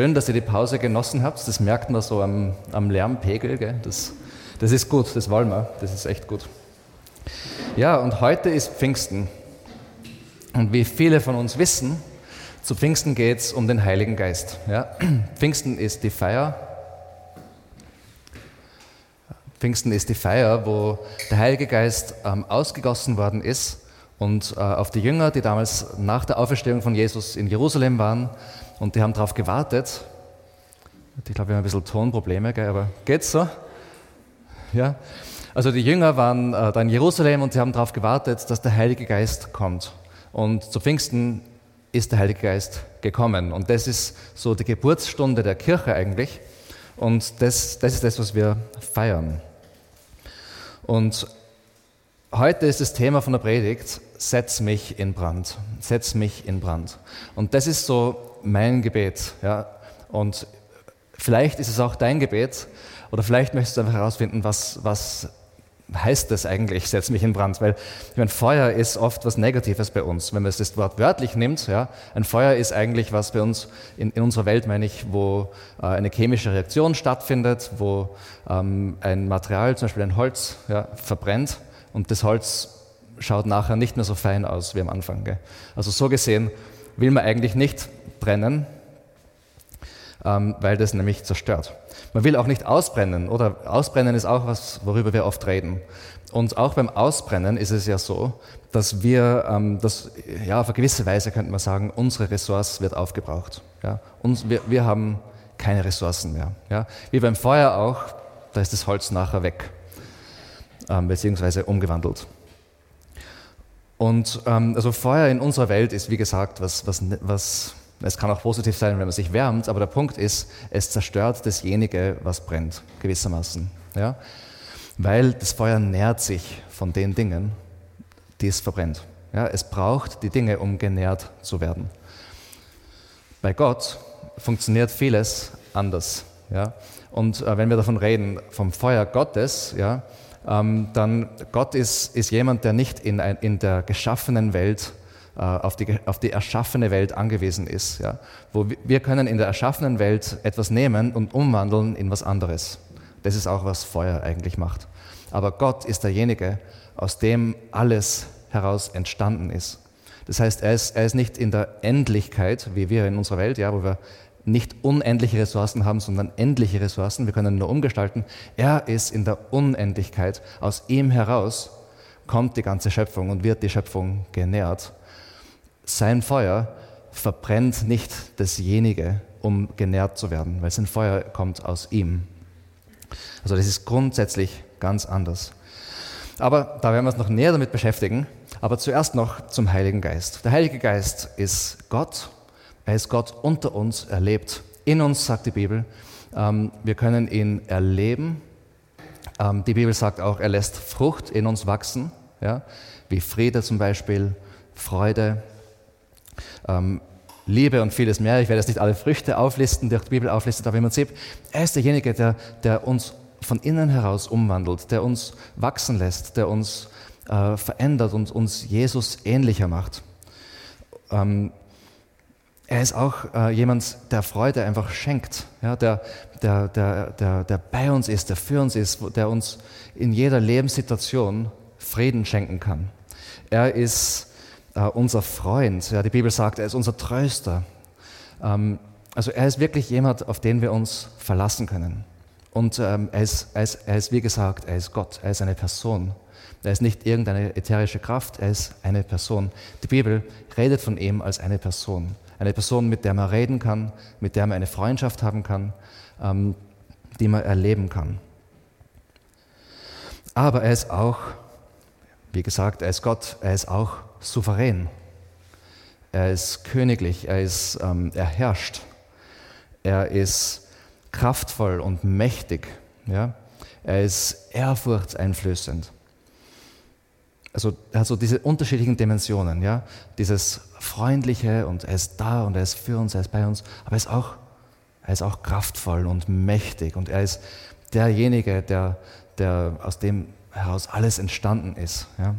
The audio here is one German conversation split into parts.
schön, dass ihr die Pause genossen habt. Das merkt man so am, am Lärmpegel. Gell? Das, das ist gut, das wollen wir. Das ist echt gut. Ja, und heute ist Pfingsten. Und wie viele von uns wissen, zu Pfingsten geht es um den Heiligen Geist. Ja? Pfingsten ist die Feier. Pfingsten ist die Feier, wo der Heilige Geist ähm, ausgegossen worden ist und äh, auf die Jünger, die damals nach der Auferstehung von Jesus in Jerusalem waren, und die haben darauf gewartet. Ich glaube, wir haben ein bisschen Tonprobleme, gell, aber geht's so? Ja? Also die Jünger waren äh, da in Jerusalem und sie haben darauf gewartet, dass der Heilige Geist kommt. Und zu Pfingsten ist der Heilige Geist gekommen. Und das ist so die Geburtsstunde der Kirche eigentlich. Und das, das ist das, was wir feiern. Und heute ist das Thema von der Predigt, setz mich in Brand. Setz mich in Brand. Und das ist so mein Gebet. Ja? Und vielleicht ist es auch dein Gebet. Oder vielleicht möchtest du einfach herausfinden, was, was heißt das eigentlich, setz mich in Brand? Weil ich meine, Feuer ist oft was Negatives bei uns. Wenn man das Wort wörtlich nimmt, ja, ein Feuer ist eigentlich was bei uns in, in unserer Welt, meine ich, wo äh, eine chemische Reaktion stattfindet, wo ähm, ein Material, zum Beispiel ein Holz, ja, verbrennt und das Holz schaut nachher nicht mehr so fein aus wie am Anfang. Gell? Also so gesehen will man eigentlich nicht brennen, ähm, weil das nämlich zerstört. Man will auch nicht ausbrennen, oder? Ausbrennen ist auch was, worüber wir oft reden. Und auch beim Ausbrennen ist es ja so, dass wir, ähm, dass, ja, auf eine gewisse Weise könnte man sagen, unsere Ressource wird aufgebraucht. Ja? Uns, wir, wir haben keine Ressourcen mehr. Ja? Wie beim Feuer auch, da ist das Holz nachher weg, ähm, beziehungsweise umgewandelt. Und ähm, also Feuer in unserer Welt ist, wie gesagt, was, was, was es kann auch positiv sein, wenn man sich wärmt, aber der Punkt ist, es zerstört dasjenige, was brennt, gewissermaßen. Ja? Weil das Feuer nährt sich von den Dingen, die es verbrennt. Ja? Es braucht die Dinge, um genährt zu werden. Bei Gott funktioniert vieles anders. Ja? Und äh, wenn wir davon reden, vom Feuer Gottes, ja, dann Gott ist, ist jemand, der nicht in, ein, in der geschaffenen Welt äh, auf die, auf die erschaffene Welt angewiesen ist. Ja? Wo wir können in der erschaffenen Welt etwas nehmen und umwandeln in was anderes. Das ist auch, was Feuer eigentlich macht. Aber Gott ist derjenige, aus dem alles heraus entstanden ist. Das heißt, er ist, er ist nicht in der Endlichkeit, wie wir in unserer Welt, ja, wo wir nicht unendliche Ressourcen haben, sondern endliche Ressourcen. Wir können nur umgestalten. Er ist in der Unendlichkeit. Aus ihm heraus kommt die ganze Schöpfung und wird die Schöpfung genährt. Sein Feuer verbrennt nicht dasjenige, um genährt zu werden, weil sein Feuer kommt aus ihm. Also das ist grundsätzlich ganz anders. Aber da werden wir uns noch näher damit beschäftigen. Aber zuerst noch zum Heiligen Geist. Der Heilige Geist ist Gott. Er ist Gott unter uns, er lebt in uns, sagt die Bibel. Ähm, wir können ihn erleben. Ähm, die Bibel sagt auch, er lässt Frucht in uns wachsen, ja? wie Friede zum Beispiel, Freude, ähm, Liebe und vieles mehr. Ich werde jetzt nicht alle Früchte auflisten, die die Bibel auflistet, aber im Prinzip, er ist derjenige, der, der uns von innen heraus umwandelt, der uns wachsen lässt, der uns äh, verändert und uns Jesus ähnlicher macht. Ähm, er ist auch äh, jemand, der Freude einfach schenkt, ja, der, der, der, der, der bei uns ist, der für uns ist, der uns in jeder Lebenssituation Frieden schenken kann. Er ist äh, unser Freund. Ja, die Bibel sagt, er ist unser Tröster. Ähm, also er ist wirklich jemand, auf den wir uns verlassen können. Und ähm, er, ist, er, ist, er ist, wie gesagt, er ist Gott, er ist eine Person. Er ist nicht irgendeine ätherische Kraft, er ist eine Person. Die Bibel redet von ihm als eine Person. Eine Person, mit der man reden kann, mit der man eine Freundschaft haben kann, ähm, die man erleben kann. Aber er ist auch, wie gesagt, er ist Gott, er ist auch souverän. Er ist königlich, er, ist, ähm, er herrscht. Er ist kraftvoll und mächtig. Ja? Er ist ehrfurchtseinflößend. Also er hat so diese unterschiedlichen Dimensionen, ja, dieses freundliche und er ist da und er ist für uns, er ist bei uns, aber er ist auch, er ist auch kraftvoll und mächtig und er ist derjenige, der, der aus dem heraus alles entstanden ist. Ja.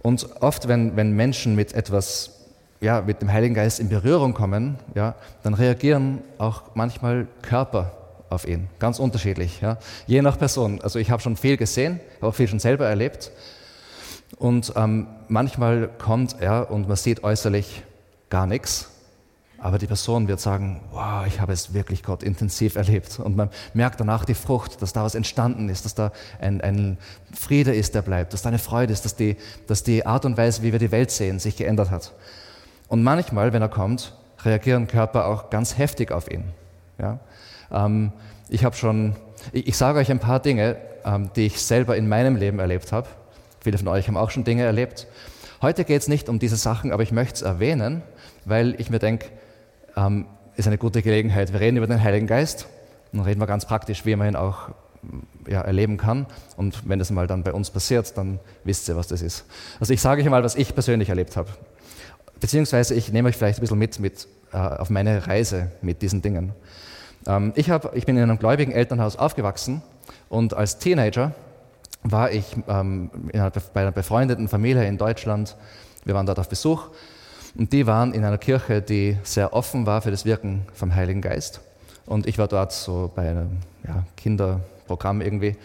Und oft, wenn, wenn Menschen mit etwas ja, mit dem Heiligen Geist in Berührung kommen, ja, dann reagieren auch manchmal Körper auf ihn. Ganz unterschiedlich. Ja. Je nach Person. Also ich habe schon viel gesehen, habe auch viel schon selber erlebt. Und ähm, manchmal kommt er und man sieht äußerlich gar nichts. Aber die Person wird sagen, wow, ich habe es wirklich Gott intensiv erlebt. Und man merkt danach die Frucht, dass da was entstanden ist, dass da ein, ein Friede ist, der bleibt, dass da eine Freude ist, dass die, dass die Art und Weise, wie wir die Welt sehen, sich geändert hat. Und manchmal, wenn er kommt, reagieren Körper auch ganz heftig auf ihn. Ja? Ähm, ich habe schon, ich, ich sage euch ein paar Dinge, ähm, die ich selber in meinem Leben erlebt habe. Viele von euch haben auch schon Dinge erlebt. Heute geht es nicht um diese Sachen, aber ich möchte es erwähnen, weil ich mir denke, ähm, ist eine gute Gelegenheit. Wir reden über den Heiligen Geist und reden wir ganz praktisch, wie man ihn auch ja, erleben kann. Und wenn das mal dann bei uns passiert, dann wisst ihr, was das ist. Also ich sage euch mal, was ich persönlich erlebt habe. Beziehungsweise ich nehme euch vielleicht ein bisschen mit, mit äh, auf meine Reise mit diesen Dingen. Ähm, ich, hab, ich bin in einem gläubigen Elternhaus aufgewachsen und als Teenager war ich ähm, bei einer befreundeten Familie in Deutschland. Wir waren dort auf Besuch und die waren in einer Kirche, die sehr offen war für das Wirken vom Heiligen Geist. Und ich war dort so bei einem ja, Kinderprogramm irgendwie,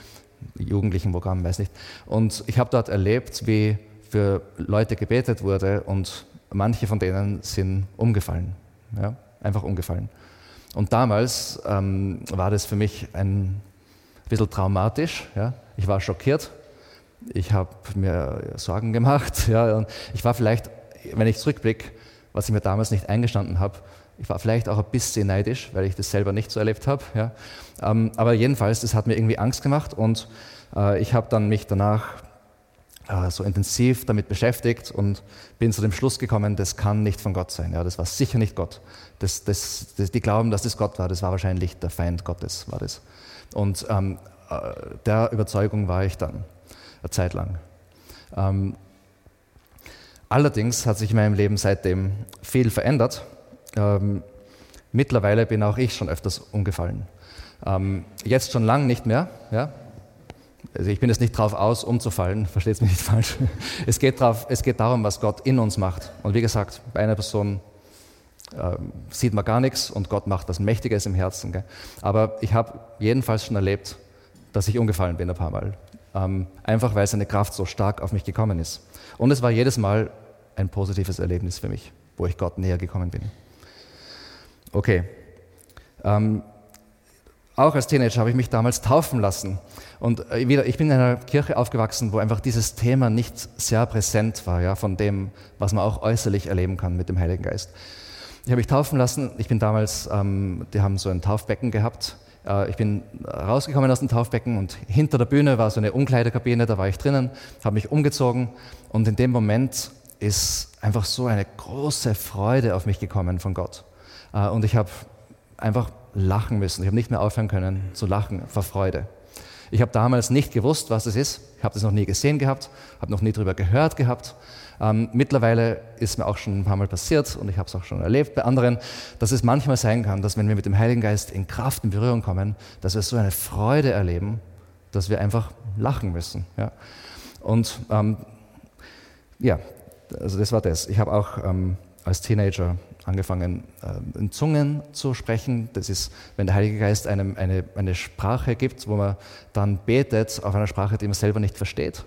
Jugendlichenprogramm, weiß nicht. Und ich habe dort erlebt, wie für Leute gebetet wurde und manche von denen sind umgefallen. Ja, einfach umgefallen. Und damals ähm, war das für mich ein bisschen traumatisch. Ja. Ich war schockiert. Ich habe mir Sorgen gemacht. Ja. Ich war vielleicht wenn ich zurückblicke, was ich mir damals nicht eingestanden habe, ich war vielleicht auch ein bisschen neidisch, weil ich das selber nicht so erlebt habe. Ja. Ähm, aber jedenfalls, das hat mir irgendwie Angst gemacht und äh, ich habe dann mich danach äh, so intensiv damit beschäftigt und bin zu dem Schluss gekommen, das kann nicht von Gott sein. Ja, das war sicher nicht Gott. Das, das, das, die glauben, dass das Gott war, das war wahrscheinlich der Feind Gottes, war das. Und ähm, äh, der Überzeugung war ich dann eine Zeit lang. Ähm, Allerdings hat sich in meinem Leben seitdem viel verändert. Ähm, mittlerweile bin auch ich schon öfters umgefallen. Ähm, jetzt schon lang nicht mehr. Ja? Also ich bin jetzt nicht drauf aus, umzufallen, versteht es mich nicht falsch. Es geht, drauf, es geht darum, was Gott in uns macht. Und wie gesagt, bei einer Person äh, sieht man gar nichts und Gott macht was Mächtiges im Herzen. Gell? Aber ich habe jedenfalls schon erlebt, dass ich umgefallen bin ein paar Mal. Ähm, einfach weil seine Kraft so stark auf mich gekommen ist. Und es war jedes Mal ein positives Erlebnis für mich, wo ich Gott näher gekommen bin. Okay. Ähm, auch als Teenager habe ich mich damals taufen lassen. Und äh, wieder, ich bin in einer Kirche aufgewachsen, wo einfach dieses Thema nicht sehr präsent war, ja, von dem, was man auch äußerlich erleben kann mit dem Heiligen Geist. Ich habe mich taufen lassen. Ich bin damals, ähm, die haben so ein Taufbecken gehabt. Äh, ich bin rausgekommen aus dem Taufbecken und hinter der Bühne war so eine Umkleidekabine, da war ich drinnen, habe mich umgezogen und in dem Moment ist einfach so eine große Freude auf mich gekommen von Gott. Äh, und ich habe einfach lachen müssen. Ich habe nicht mehr aufhören können zu lachen vor Freude. Ich habe damals nicht gewusst, was es ist. Habe das noch nie gesehen gehabt, habe noch nie darüber gehört gehabt. Ähm, mittlerweile ist mir auch schon ein paar Mal passiert und ich habe es auch schon erlebt bei anderen, dass es manchmal sein kann, dass wenn wir mit dem Heiligen Geist in Kraft in Berührung kommen, dass wir so eine Freude erleben, dass wir einfach lachen müssen. Ja? Und ähm, ja, also das war das. Ich habe auch ähm, als Teenager angefangen, äh, in Zungen zu sprechen. Das ist, wenn der Heilige Geist einem eine, eine Sprache gibt, wo man dann betet auf einer Sprache, die man selber nicht versteht,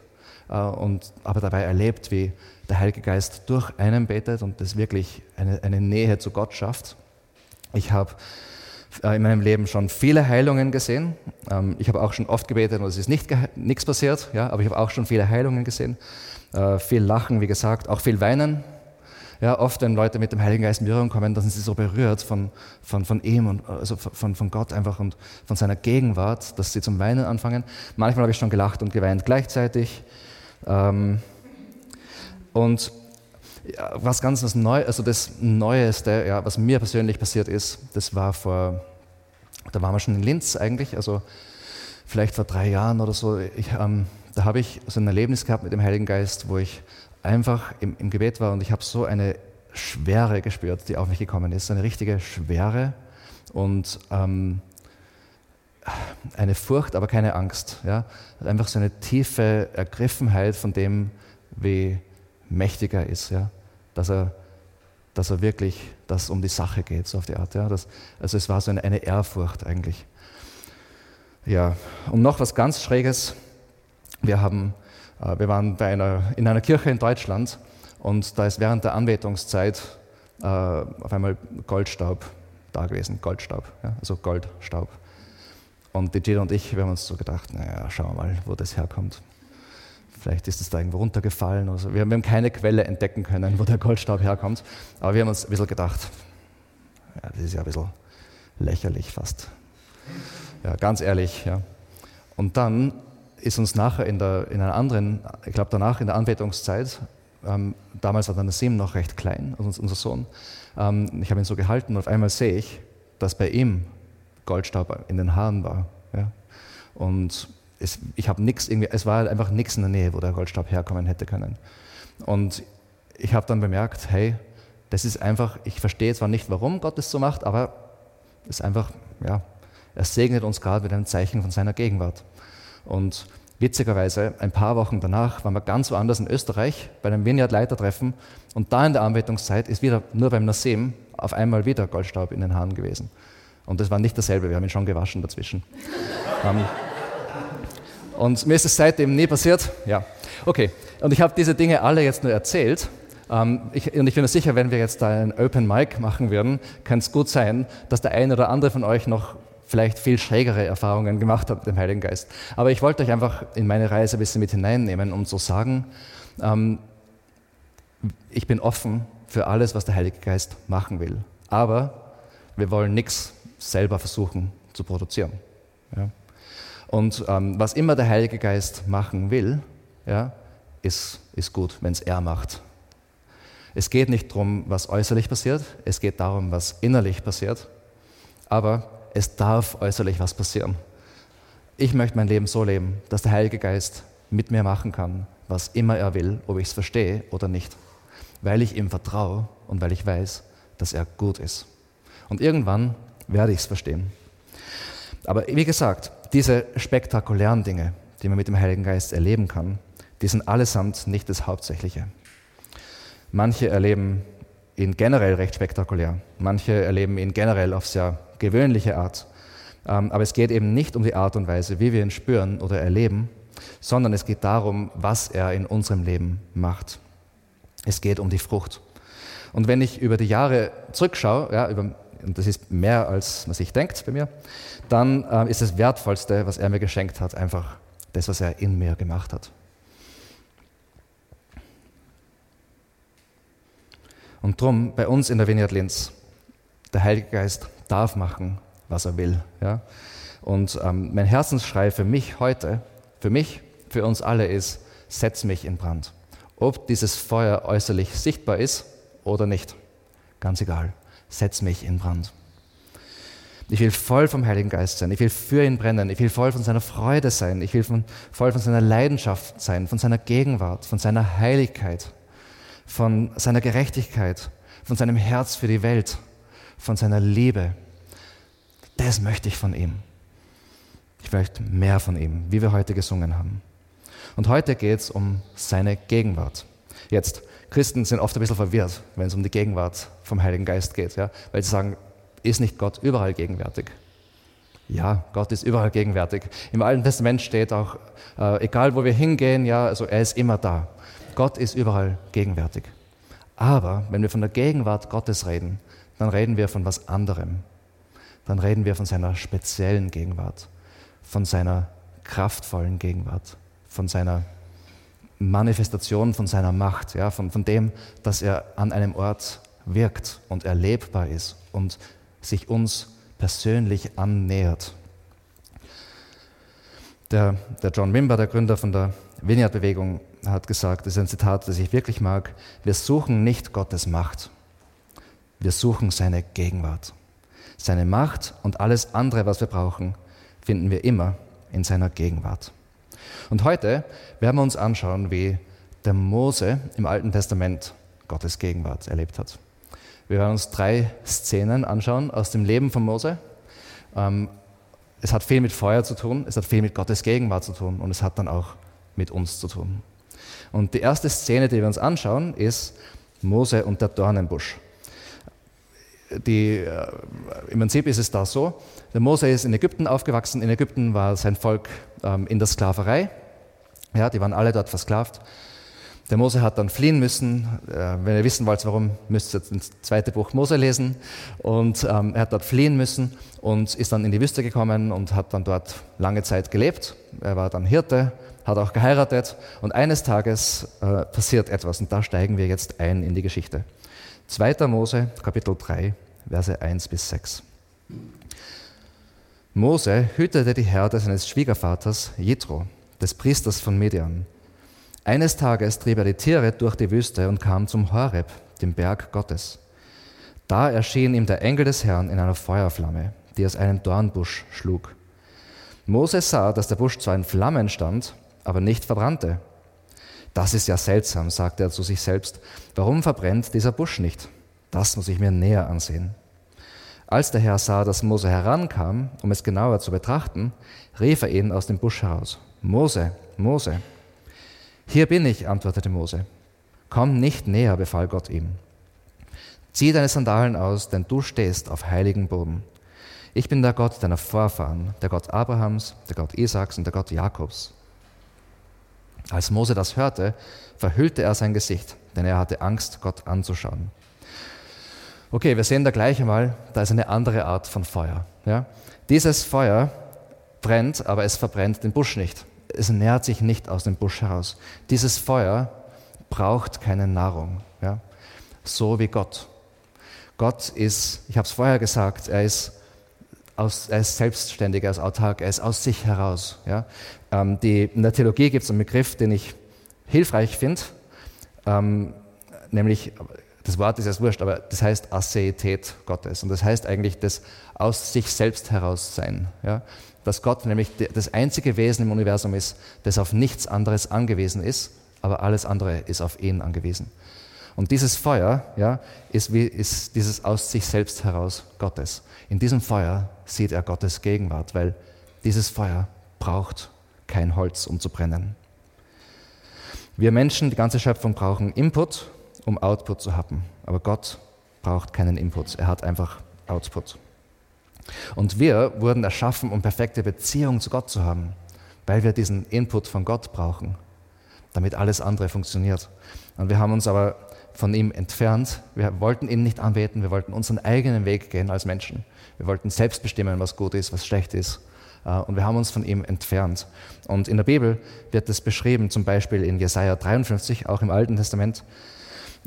äh, und aber dabei erlebt, wie der Heilige Geist durch einen betet und das wirklich eine, eine Nähe zu Gott schafft. Ich habe äh, in meinem Leben schon viele Heilungen gesehen. Ähm, ich habe auch schon oft gebetet und es ist nichts passiert, ja, aber ich habe auch schon viele Heilungen gesehen. Äh, viel Lachen, wie gesagt, auch viel Weinen. Ja, oft, wenn Leute mit dem Heiligen Geist in Berührung kommen, dann sind sie so berührt von, von, von ihm und also von, von Gott einfach und von seiner Gegenwart, dass sie zum Weinen anfangen. Manchmal habe ich schon gelacht und geweint gleichzeitig. Ähm, und ja, was ganz was Neues, also das Neueste, ja, was mir persönlich passiert ist, das war vor, da waren wir schon in Linz eigentlich, also vielleicht vor drei Jahren oder so. Ich, ähm, da habe ich so ein Erlebnis gehabt mit dem Heiligen Geist, wo ich einfach im, im Gebet war und ich habe so eine Schwere gespürt, die auf mich gekommen ist, eine richtige Schwere und ähm, eine Furcht, aber keine Angst. Ja? Einfach so eine tiefe Ergriffenheit von dem, wie mächtig er ist, ja? dass er dass er wirklich, dass um die Sache geht, so auf die Art. Ja. Das, also es war so eine, eine Ehrfurcht eigentlich. Ja, und noch was ganz Schräges. Wir, haben, wir waren einer, in einer Kirche in Deutschland und da ist während der Anbetungszeit äh, auf einmal Goldstaub da gewesen, Goldstaub, ja, also Goldstaub. Und die Jill und ich, wir haben uns so gedacht, naja, schauen wir mal, wo das herkommt. Vielleicht ist es da irgendwo runtergefallen. Oder so. wir, wir haben keine Quelle entdecken können, wo der Goldstaub herkommt. Aber wir haben uns ein bisschen gedacht, ja, das ist ja ein bisschen lächerlich fast. Ja, ganz ehrlich. Ja. Und dann ist uns nachher in, der, in einer anderen, ich glaube danach in der Anbetungszeit, ähm, damals war dann Sim noch recht klein, also unser Sohn, ähm, ich habe ihn so gehalten und auf einmal sehe ich, dass bei ihm Goldstaub in den Haaren war. Ja. Und es, ich habe nichts es war halt einfach nichts in der Nähe, wo der Goldstaub herkommen hätte können. Und ich habe dann bemerkt, hey, das ist einfach, ich verstehe zwar nicht, warum Gott das so macht, aber es ist einfach, ja, er segnet uns gerade mit einem Zeichen von seiner Gegenwart. Und witzigerweise, ein paar Wochen danach waren wir ganz woanders in Österreich bei einem Vineyard-Leitertreffen und da in der Anbetungszeit ist wieder nur beim Nassim auf einmal wieder Goldstaub in den Haaren gewesen. Und das war nicht dasselbe, wir haben ihn schon gewaschen dazwischen. um, ähm, und mir ist es seitdem nie passiert. Ja, okay. Und ich habe diese Dinge alle jetzt nur erzählt. Ähm, ich, und ich bin mir sicher, wenn wir jetzt da ein Open Mic machen würden, kann es gut sein, dass der eine oder andere von euch noch vielleicht viel schrägere Erfahrungen gemacht hat mit dem Heiligen Geist. Aber ich wollte euch einfach in meine Reise ein bisschen mit hineinnehmen, um zu sagen, ähm, ich bin offen für alles, was der Heilige Geist machen will. Aber wir wollen nichts selber versuchen zu produzieren. Ja? Und ähm, was immer der Heilige Geist machen will, ja, ist, ist gut, wenn es er macht. Es geht nicht darum, was äußerlich passiert, es geht darum, was innerlich passiert. Aber es darf äußerlich was passieren. Ich möchte mein Leben so leben, dass der Heilige Geist mit mir machen kann, was immer er will, ob ich es verstehe oder nicht. Weil ich ihm vertraue und weil ich weiß, dass er gut ist. Und irgendwann werde ich es verstehen. Aber wie gesagt, diese spektakulären Dinge, die man mit dem Heiligen Geist erleben kann, die sind allesamt nicht das Hauptsächliche. Manche erleben ihn generell recht spektakulär, manche erleben ihn generell auf sehr gewöhnliche Art. Ähm, aber es geht eben nicht um die Art und Weise, wie wir ihn spüren oder erleben, sondern es geht darum, was er in unserem Leben macht. Es geht um die Frucht. Und wenn ich über die Jahre zurückschaue, ja, über, und das ist mehr als man sich denkt bei mir, dann äh, ist das Wertvollste, was er mir geschenkt hat, einfach das, was er in mir gemacht hat. Und drum bei uns in der Vineyard Linz, der Heilige Geist darf machen, was er will. Ja? Und ähm, mein Herzensschrei für mich heute, für mich, für uns alle ist, setz mich in Brand. Ob dieses Feuer äußerlich sichtbar ist oder nicht, ganz egal, setz mich in Brand. Ich will voll vom Heiligen Geist sein. Ich will für ihn brennen. Ich will voll von seiner Freude sein. Ich will von, voll von seiner Leidenschaft sein, von seiner Gegenwart, von seiner Heiligkeit, von seiner Gerechtigkeit, von seinem Herz für die Welt von seiner Liebe. Das möchte ich von ihm. Ich möchte mehr von ihm, wie wir heute gesungen haben. Und heute geht es um seine Gegenwart. Jetzt, Christen sind oft ein bisschen verwirrt, wenn es um die Gegenwart vom Heiligen Geist geht, ja? weil sie sagen, ist nicht Gott überall gegenwärtig? Ja, Gott ist überall gegenwärtig. Im Alten Testament steht auch, äh, egal wo wir hingehen, ja, also er ist immer da. Gott ist überall gegenwärtig. Aber wenn wir von der Gegenwart Gottes reden, dann reden wir von was anderem. Dann reden wir von seiner speziellen Gegenwart, von seiner kraftvollen Gegenwart, von seiner Manifestation von seiner Macht, ja, von, von dem, dass er an einem Ort wirkt und erlebbar ist und sich uns persönlich annähert. Der, der John Wimber, der Gründer von der Vineyard-Bewegung, hat gesagt, das ist ein Zitat, das ich wirklich mag, wir suchen nicht Gottes Macht, wir suchen seine Gegenwart. Seine Macht und alles andere, was wir brauchen, finden wir immer in seiner Gegenwart. Und heute werden wir uns anschauen, wie der Mose im Alten Testament Gottes Gegenwart erlebt hat. Wir werden uns drei Szenen anschauen aus dem Leben von Mose. Ähm, es hat viel mit Feuer zu tun, es hat viel mit Gottes Gegenwart zu tun und es hat dann auch mit uns zu tun. Und die erste Szene, die wir uns anschauen, ist Mose und der Dornenbusch. die, äh, Im Prinzip ist es da so, der Mose ist in Ägypten aufgewachsen. In Ägypten war sein Volk ähm, in der Sklaverei. Ja, die waren alle dort versklavt. Der Mose hat dann fliehen müssen. Äh, wenn ihr wissen wollt, warum, müsst ihr das zweite Buch Mose lesen. Und ähm, er hat dort fliehen müssen und ist dann in die Wüste gekommen und hat dann dort lange Zeit gelebt. Er war dann Hirte, hat auch geheiratet. Und eines Tages äh, passiert etwas und da steigen wir jetzt ein in die Geschichte. 2. Mose, Kapitel 3, Verse 1 bis 6. Mose hütete die Herde seines Schwiegervaters Jethro, des Priesters von Midian. Eines Tages trieb er die Tiere durch die Wüste und kam zum Horeb, dem Berg Gottes. Da erschien ihm der Engel des Herrn in einer Feuerflamme, die aus einem Dornbusch schlug. Mose sah, dass der Busch zwar in Flammen stand, aber nicht verbrannte. Das ist ja seltsam, sagte er zu sich selbst. Warum verbrennt dieser Busch nicht? Das muss ich mir näher ansehen. Als der Herr sah, dass Mose herankam, um es genauer zu betrachten, rief er ihn aus dem Busch heraus. Mose, Mose. Hier bin ich, antwortete Mose. Komm nicht näher, befahl Gott ihm. Zieh deine Sandalen aus, denn du stehst auf heiligen Boden. Ich bin der Gott deiner Vorfahren, der Gott Abrahams, der Gott Isaaks und der Gott Jakobs. Als Mose das hörte, verhüllte er sein Gesicht, denn er hatte Angst, Gott anzuschauen. Okay, wir sehen da gleich einmal, da ist eine andere Art von Feuer. Ja? Dieses Feuer brennt, aber es verbrennt den Busch nicht es nährt sich nicht aus dem Busch heraus. Dieses Feuer braucht keine Nahrung, ja? so wie Gott. Gott ist, ich habe es vorher gesagt, er ist, aus, er ist selbstständig, er ist autark, er ist aus sich heraus. Ja? Ähm, die, in der Theologie gibt es einen Begriff, den ich hilfreich finde, ähm, nämlich, das Wort ist jetzt wurscht, aber das heißt Aseität Gottes. Und das heißt eigentlich das aus sich selbst heraus sein. Ja? dass Gott nämlich das einzige Wesen im Universum ist, das auf nichts anderes angewiesen ist, aber alles andere ist auf ihn angewiesen. Und dieses Feuer ja, ist, wie, ist dieses aus sich selbst heraus Gottes. In diesem Feuer sieht er Gottes Gegenwart, weil dieses Feuer braucht kein Holz, um zu brennen. Wir Menschen, die ganze Schöpfung, brauchen Input, um Output zu haben. Aber Gott braucht keinen Input, er hat einfach Output. Und wir wurden erschaffen, um perfekte Beziehung zu Gott zu haben, weil wir diesen Input von Gott brauchen, damit alles andere funktioniert. Und wir haben uns aber von ihm entfernt. Wir wollten ihn nicht anbeten, wir wollten unseren eigenen Weg gehen als Menschen. Wir wollten selbst bestimmen, was gut ist, was schlecht ist. Äh, und wir haben uns von ihm entfernt. Und in der Bibel wird das beschrieben, zum Beispiel in Jesaja 53, auch im Alten Testament.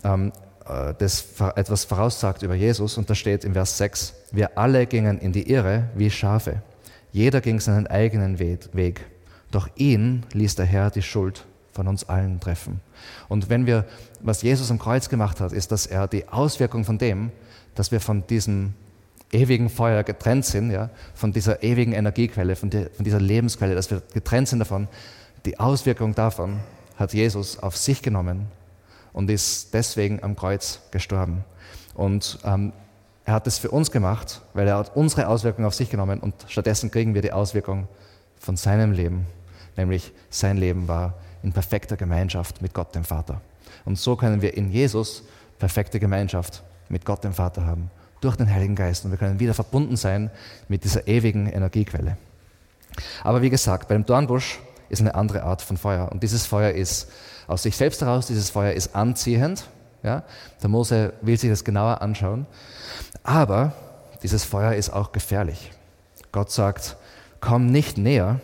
Ähm, äh, das etwas voraussagt über Jesus und da steht im Vers 6, wir alle gingen in die Irre wie Schafe. Jeder ging seinen eigenen Weg. Doch ihn ließ der Herr die Schuld von uns allen treffen. Und wenn wir, was Jesus am Kreuz gemacht hat, ist, dass er die Auswirkung von dem, dass wir von diesem ewigen Feuer getrennt sind, ja, von dieser ewigen Energiequelle, von, die, von dieser Lebensquelle, dass wir getrennt sind davon, die Auswirkung davon hat Jesus auf sich genommen und ist deswegen am Kreuz gestorben. Und ähm, er hat es für uns gemacht, weil er hat unsere Auswirkungen auf sich genommen und stattdessen kriegen wir die Auswirkung von seinem Leben, nämlich sein Leben war in perfekter Gemeinschaft mit Gott dem Vater. Und so können wir in Jesus perfekte Gemeinschaft mit Gott dem Vater haben, durch den Heiligen Geist. Und wir können wieder verbunden sein mit dieser ewigen Energiequelle. Aber wie gesagt, beim Dornbusch ist eine andere Art von Feuer. Und dieses Feuer ist aus sich selbst heraus, dieses Feuer ist anziehend. Ja? Der Mose will sich das genauer anschauen. Aber dieses Feuer ist auch gefährlich. Gott sagt, komm nicht näher,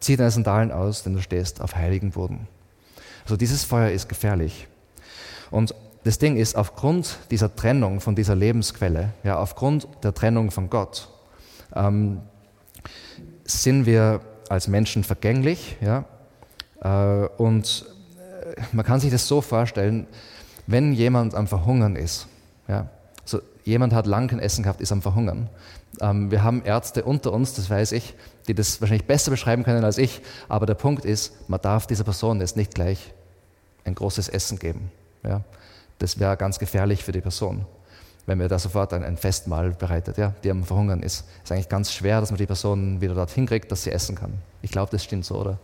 zieh deine Sandalen aus, denn du stehst auf heiligen Boden. Also dieses Feuer ist gefährlich. Und das Ding ist, aufgrund dieser Trennung von dieser Lebensquelle, ja, aufgrund der Trennung von Gott, ähm, sind wir als Menschen vergänglich. Ja, äh, und man kann sich das so vorstellen, wenn jemand am Verhungern ist, ja, so jemand hat lang kein Essen gehabt, ist am Verhungern. Ähm, wir haben Ärzte unter uns, das weiß ich, die das wahrscheinlich besser beschreiben können als ich, aber der Punkt ist, man darf dieser Person jetzt nicht gleich ein großes Essen geben. Ja. Das wäre ganz gefährlich für die Person, wenn man da sofort ein, ein Festmahl bereitet, ja, die am Verhungern ist. Es ist eigentlich ganz schwer, dass man die Person wieder dorthin kriegt, dass sie essen kann. Ich glaube, das stimmt so, oder?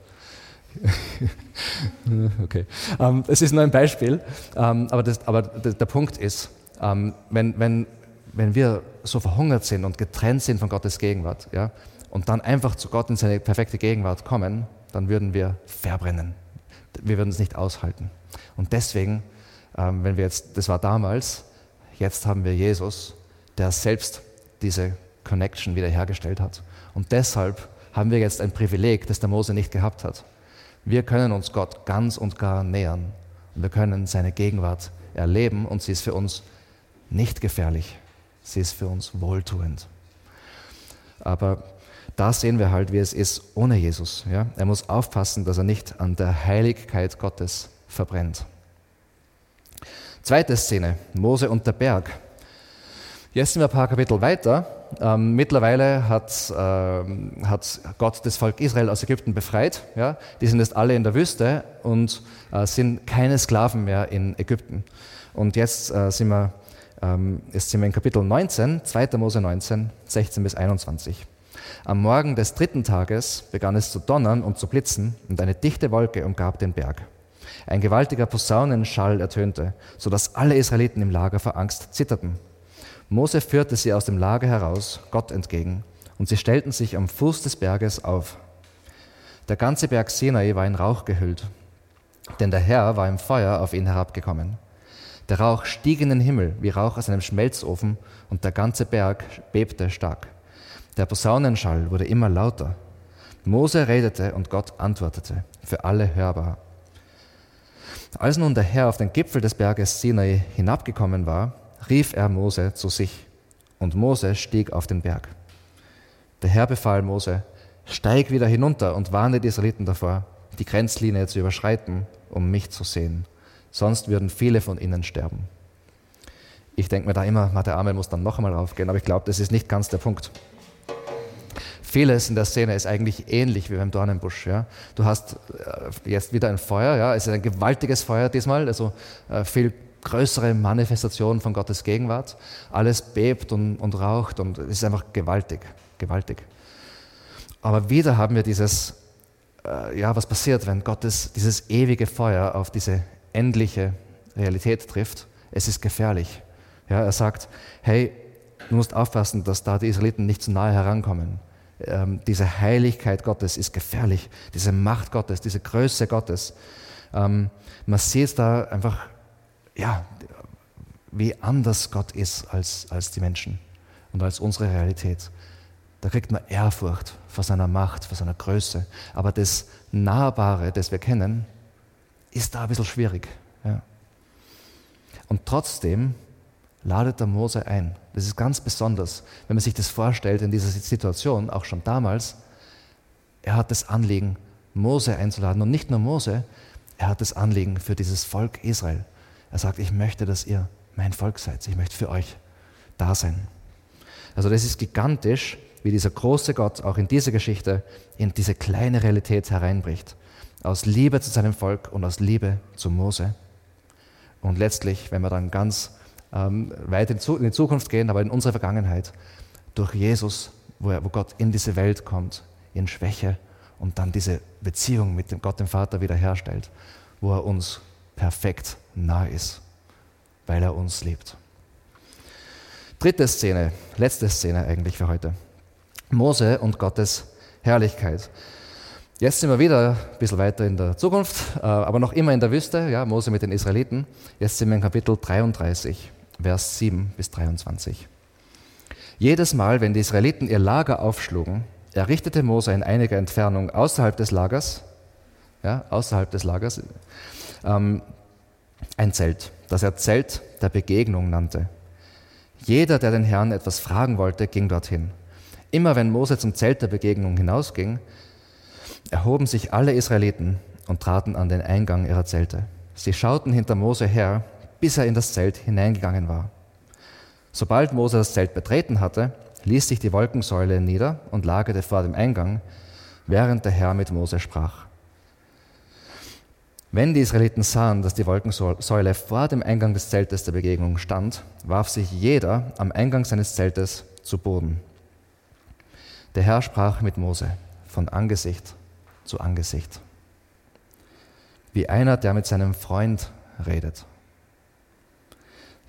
okay. Ähm, es ist nur ein Beispiel, ähm, aber, das, aber der Punkt ist, ähm, wenn, wenn, wenn wir so verhungert sind und getrennt sind von Gottes Gegenwart, ja, und dann einfach zu Gott in seine perfekte Gegenwart kommen, dann würden wir verbrennen. Wir würden es nicht aushalten. Und deswegen, ähm, wenn wir jetzt, das war damals, jetzt haben wir Jesus, der selbst diese Connection wiederhergestellt hat. Und deshalb haben wir jetzt ein Privileg, das der Mose nicht gehabt hat. Wir können uns Gott ganz und gar nähern und wir können seine Gegenwart erleben und sie ist für uns nicht gefährlich, sie ist für uns wohltuend. Aber da sehen wir halt, wie es ist ohne Jesus. Ja? Er muss aufpassen, dass er nicht an der Heiligkeit Gottes verbrennt. Zweite Szene, Mose und der Berg. Jetzt sind wir ein paar Kapitel weiter. Ähm, mittlerweile hat, ähm, hat Gott das Volk Israel aus Ägypten befreit. Ja? Die sind jetzt alle in der Wüste und äh, sind keine Sklaven mehr in Ägypten. Und jetzt, äh, sind wir, ähm, jetzt sind wir in Kapitel 19, 2. Mose 19, 16 bis 21. Am Morgen des dritten Tages begann es zu donnern und zu blitzen, und eine dichte Wolke umgab den Berg. Ein gewaltiger Posaunenschall ertönte, so dass alle Israeliten im Lager vor Angst zitterten. Mose führte sie aus dem Lager heraus, Gott entgegen, und sie stellten sich am Fuß des Berges auf. Der ganze Berg Sinai war in Rauch gehüllt, denn der Herr war im Feuer auf ihn herabgekommen. Der Rauch stieg in den Himmel wie Rauch aus einem Schmelzofen, und der ganze Berg bebte stark. Der Posaunenschall wurde immer lauter. Mose redete und Gott antwortete, für alle hörbar. Als nun der Herr auf den Gipfel des Berges Sinai hinabgekommen war, rief er Mose zu sich, und Mose stieg auf den Berg. Der Herr befahl Mose, steig wieder hinunter und warne die Israeliten davor, die Grenzlinie zu überschreiten, um mich zu sehen. Sonst würden viele von ihnen sterben. Ich denke mir da immer, der Arme muss dann noch einmal raufgehen, aber ich glaube, das ist nicht ganz der Punkt. Vieles in der Szene ist eigentlich ähnlich wie beim Dornenbusch. Ja. Du hast äh, jetzt wieder ein Feuer, ja. es ist ein gewaltiges Feuer diesmal, also äh, viel größere Manifestation von Gottes Gegenwart. Alles bebt und, und raucht und es ist einfach gewaltig, gewaltig. Aber wieder haben wir dieses, äh, ja, was passiert, wenn Gottes, dieses ewige Feuer auf diese endliche Realität trifft? Es ist gefährlich. Ja, er sagt, hey, du musst aufpassen, dass da die Israeliten nicht zu nahe herankommen ähm, diese Heiligkeit Gottes ist gefährlich, diese Macht Gottes, diese Größe Gottes. Ähm, man sieht da einfach, ja, wie anders Gott ist als, als die Menschen und als unsere Realität. Da kriegt man Ehrfurcht vor seiner Macht, vor seiner Größe. Aber das Nahbare, das wir kennen, ist da ein bisschen schwierig. Ja. Und trotzdem ladet der Mose ein. Das ist ganz besonders, wenn man sich das vorstellt in dieser Situation, auch schon damals. Er hat das Anliegen, Mose einzuladen und nicht nur Mose, er hat das Anliegen für dieses Volk Israel. Er sagt, ich möchte, dass ihr mein Volk seid. Ich möchte für euch da sein. Also das ist gigantisch, wie dieser große Gott auch in dieser Geschichte in diese kleine Realität hereinbricht. Aus Liebe zu seinem Volk und aus Liebe zu Mose. Und letztlich, wenn wir dann ganz ähm, weit in, die Zukunft gehen, aber in unsere Vergangenheit, durch Jesus, wo, er, wo Gott in diese Welt kommt, in Schwäche und dann diese Beziehung mit dem Gott, dem Vater, wiederherstellt, wo er uns perfekt nah ist, weil er uns liebt. Dritte Szene, letzte Szene eigentlich für heute. Mose und Gottes Herrlichkeit. Jetzt sind wir wieder ein bisschen weiter in der Zukunft, äh, aber noch immer in der Wüste, ja, Mose mit den Israeliten. Jetzt sind wir in Kapitel 33. Vers 7 bis 23. Jedes Mal, wenn die Israeliten ihr Lager aufschlugen, errichtete Mose in einiger Entfernung außerhalb des Lagers, ja, außerhalb des Lagers, ähm, ein Zelt, das er Zelt der Begegnung nannte. Jeder, der den Herrn etwas fragen wollte, ging dorthin. Immer wenn Mose zum Zelt der Begegnung hinausging, erhoben sich alle Israeliten und traten an den Eingang ihrer Zelte. Sie schauten hinter Mose her bis er in das Zelt hineingegangen war. Sobald Mose das Zelt betreten hatte, ließ sich die Wolkensäule nieder und lagerte vor dem Eingang, während der Herr mit Mose sprach. Wenn die Israeliten sahen, dass die Wolkensäule vor dem Eingang des Zeltes der Begegnung stand, warf sich jeder am Eingang seines Zeltes zu Boden. Der Herr sprach mit Mose von Angesicht zu Angesicht, wie einer, der mit seinem Freund redet.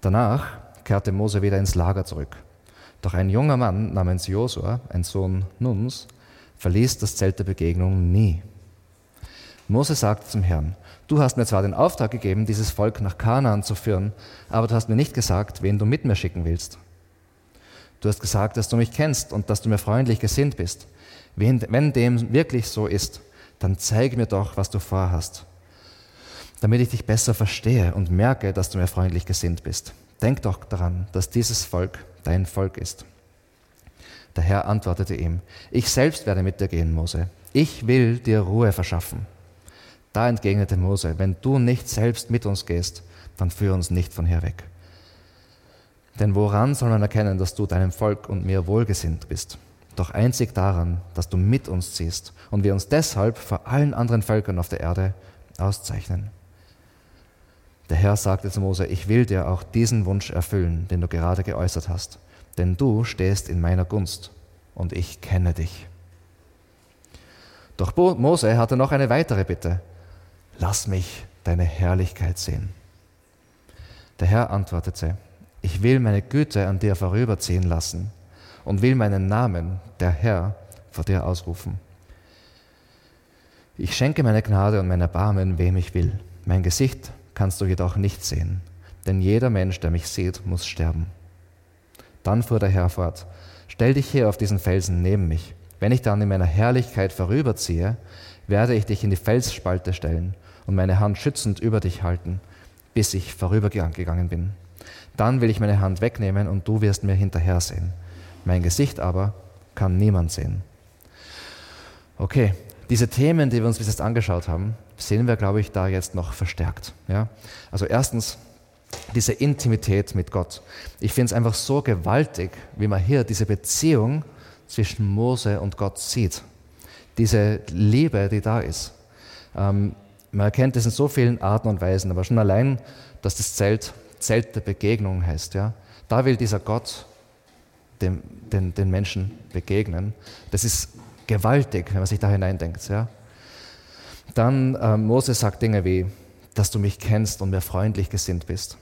Danach kehrte Mose wieder ins Lager zurück. Doch ein junger Mann namens Josua, ein Sohn Nuns, verließ das Zelt der Begegnung nie. Mose sagte zum Herrn, du hast mir zwar den Auftrag gegeben, dieses Volk nach Kanaan zu führen, aber du hast mir nicht gesagt, wen du mit mir schicken willst. Du hast gesagt, dass du mich kennst und dass du mir freundlich gesinnt bist. Wenn dem wirklich so ist, dann zeige mir doch, was du vorhast, damit ich dich besser verstehe und merke, dass du mir freundlich gesinnt bist. Denk doch daran, dass dieses Volk dein Volk ist. Der Herr antwortete ihm, ich selbst werde mit dir gehen, Mose. Ich will dir Ruhe verschaffen. Da entgegnete Mose, wenn du nicht selbst mit uns gehst, dann führe uns nicht von hier weg. Denn woran soll man erkennen, dass du deinem Volk und mir wohlgesinnt bist? Doch einzig daran, dass du mit uns ziehst und wir uns deshalb vor allen anderen Völkern auf der Erde auszeichnen. Der Herr sagte zu Mose, ich will dir auch diesen Wunsch erfüllen, den du gerade geäußert hast, denn du stehst in meiner Gunst und ich kenne dich. Doch Mose hatte noch eine weitere Bitte. Lass mich deine Herrlichkeit sehen. Der Herr antwortete, ich will meine Güte an dir vorüberziehen lassen und will meinen Namen, der Herr, vor dir ausrufen. Ich schenke meine Gnade und mein Erbarmen, wem ich will. Mein Gesicht kannst du jedoch nicht sehen, denn jeder Mensch, der mich sieht, muss sterben. Dann fuhr der Herr fort, stell dich hier auf diesen Felsen neben mich. Wenn ich dann in meiner Herrlichkeit vorüberziehe, werde ich dich in die Felsspalte stellen und meine Hand schützend über dich halten, bis ich vorübergegangen bin. Dann will ich meine Hand wegnehmen und du wirst mir hinterher sehen. Mein Gesicht aber kann niemand sehen. Okay, diese Themen, die wir uns bis jetzt angeschaut haben, sehen wir, glaube ich, da jetzt noch verstärkt. Ja? Also erstens diese Intimität mit Gott. Ich finde es einfach so gewaltig, wie man hier diese Beziehung zwischen Mose und Gott sieht. Diese Liebe, die da ist. Ähm, man erkennt es in so vielen Arten und Weisen, aber schon allein, dass das Zelt Zelt der Begegnung heißt. Ja? Da will dieser Gott dem, den, den Menschen begegnen. Das ist gewaltig, wenn man sich da hineindenkt. Ja? Dann äh, Moses sagt Dinge wie, dass du mich kennst und mir freundlich gesinnt bist,